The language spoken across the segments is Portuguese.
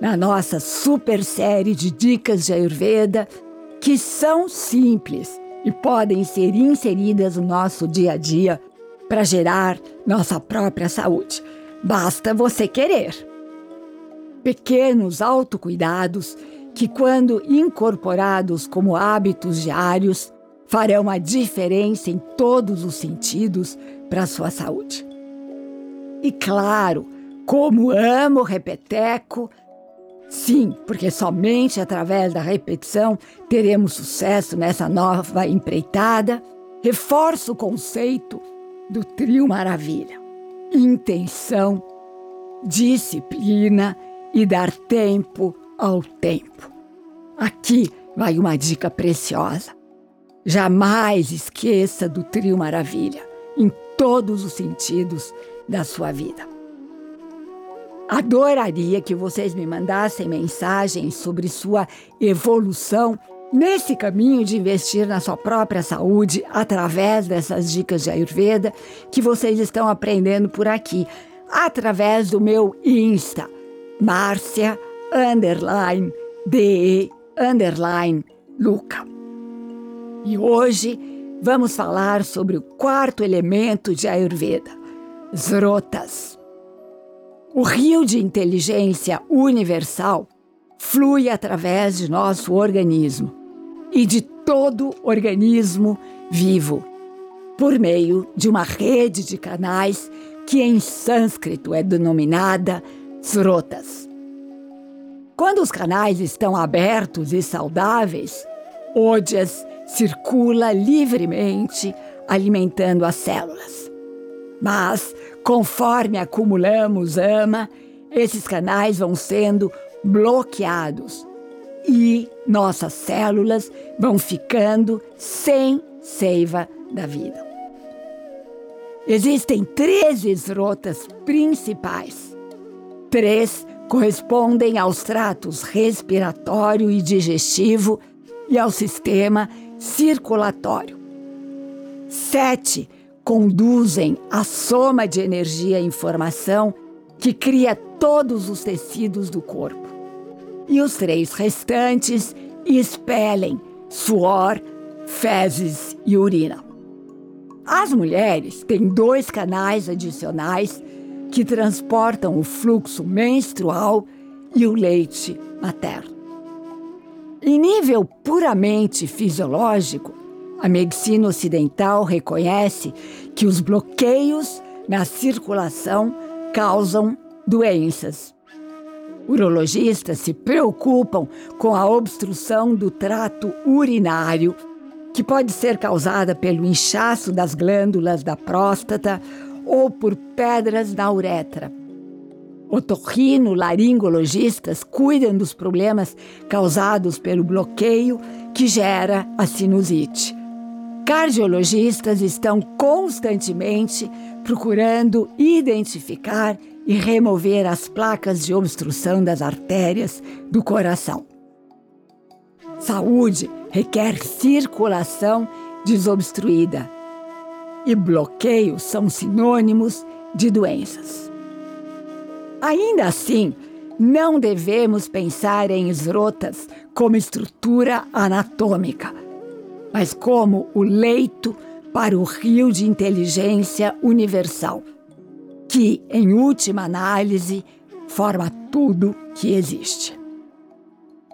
na nossa super série de dicas de Ayurveda que são simples e podem ser inseridas no nosso dia a dia para gerar nossa própria saúde. Basta você querer. Pequenos autocuidados que, quando incorporados como hábitos diários, farão a diferença em todos os sentidos para a sua saúde. E claro, como amo repeteco, Sim, porque somente através da repetição teremos sucesso nessa nova empreitada. Reforço o conceito do trio maravilha: intenção, disciplina e dar tempo ao tempo. Aqui vai uma dica preciosa. Jamais esqueça do trio maravilha em todos os sentidos da sua vida. Adoraria que vocês me mandassem mensagens sobre sua evolução nesse caminho de investir na sua própria saúde através dessas dicas de Ayurveda que vocês estão aprendendo por aqui, através do meu Insta, Márcia underline DE underline Luca. E hoje vamos falar sobre o quarto elemento de Ayurveda, Zrotas. O rio de inteligência universal flui através de nosso organismo e de todo organismo vivo, por meio de uma rede de canais que em sânscrito é denominada srotas. Quando os canais estão abertos e saudáveis, Ojas circula livremente, alimentando as células. Mas Conforme acumulamos ama, esses canais vão sendo bloqueados e nossas células vão ficando sem seiva da vida. Existem três esrotas principais. Três correspondem aos tratos respiratório e digestivo e ao sistema circulatório. Sete conduzem a soma de energia e informação que cria todos os tecidos do corpo. E os três restantes expelem suor, fezes e urina. As mulheres têm dois canais adicionais que transportam o fluxo menstrual e o leite materno. Em nível puramente fisiológico, a medicina ocidental reconhece que os bloqueios na circulação causam doenças. Urologistas se preocupam com a obstrução do trato urinário, que pode ser causada pelo inchaço das glândulas da próstata ou por pedras na uretra. Otorrino-laringologistas cuidam dos problemas causados pelo bloqueio que gera a sinusite. Cardiologistas estão constantemente procurando identificar e remover as placas de obstrução das artérias do coração. Saúde requer circulação desobstruída e bloqueios são sinônimos de doenças. Ainda assim, não devemos pensar em esrotas como estrutura anatômica mas como o leito para o rio de inteligência universal, que, em última análise, forma tudo que existe.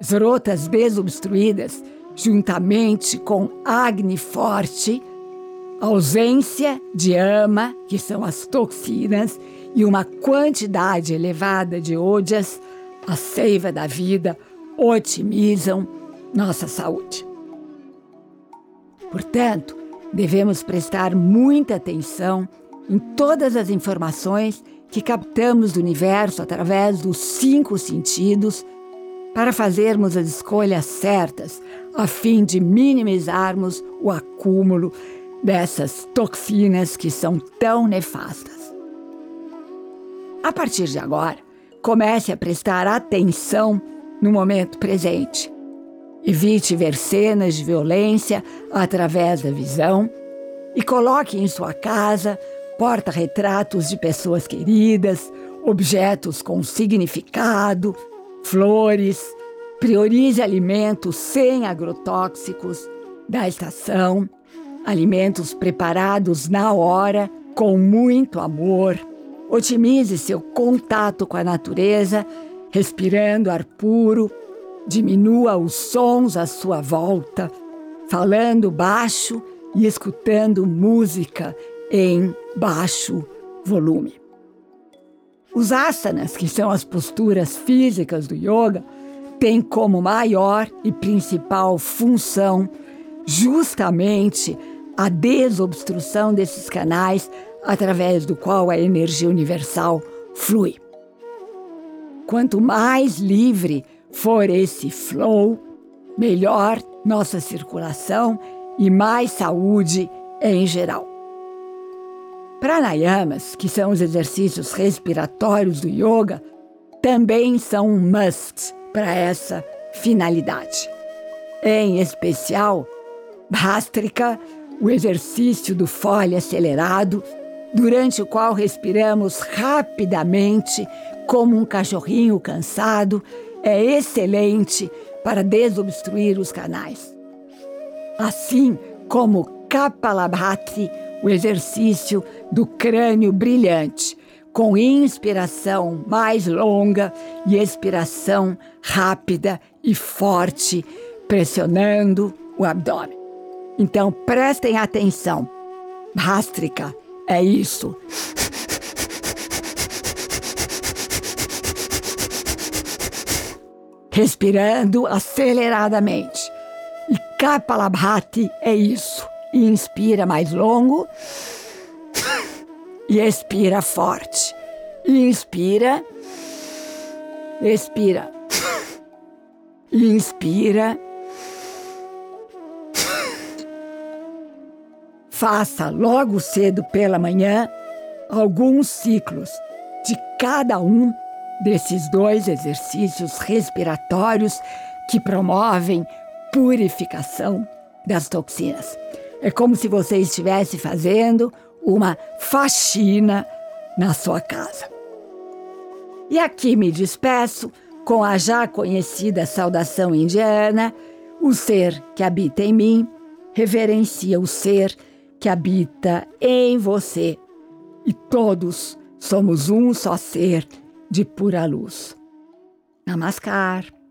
Zrotas desobstruídas, juntamente com Agni forte, ausência de ama, que são as toxinas, e uma quantidade elevada de ojas, a seiva da vida, otimizam nossa saúde. Portanto, devemos prestar muita atenção em todas as informações que captamos do universo através dos cinco sentidos para fazermos as escolhas certas, a fim de minimizarmos o acúmulo dessas toxinas que são tão nefastas. A partir de agora, comece a prestar atenção no momento presente. Evite ver cenas de violência através da visão e coloque em sua casa porta-retratos de pessoas queridas, objetos com significado, flores. Priorize alimentos sem agrotóxicos da estação, alimentos preparados na hora, com muito amor. Otimize seu contato com a natureza, respirando ar puro. Diminua os sons à sua volta, falando baixo e escutando música em baixo volume. Os asanas, que são as posturas físicas do yoga, têm como maior e principal função justamente a desobstrução desses canais através do qual a energia universal flui. Quanto mais livre for esse flow, melhor nossa circulação e mais saúde em geral. Pranayamas, que são os exercícios respiratórios do yoga, também são um must para essa finalidade. Em especial, Bhastrika, o exercício do fole acelerado, durante o qual respiramos rapidamente como um cachorrinho cansado, é excelente para desobstruir os canais. Assim como Kapalabhati, o exercício do crânio brilhante, com inspiração mais longa e expiração rápida e forte, pressionando o abdômen. Então prestem atenção. Bástrica é isso. Respirando aceleradamente. E Kapalabhati é isso inspira mais longo e expira forte. Inspira, expira, inspira. Faça logo cedo pela manhã alguns ciclos de cada um desses dois exercícios respiratórios que promovem purificação das toxinas. É como se você estivesse fazendo uma faxina na sua casa. E aqui me despeço com a já conhecida saudação indiana: o ser que habita em mim reverencia o ser que habita em você. E todos somos um só ser de pura luz. Namaskar.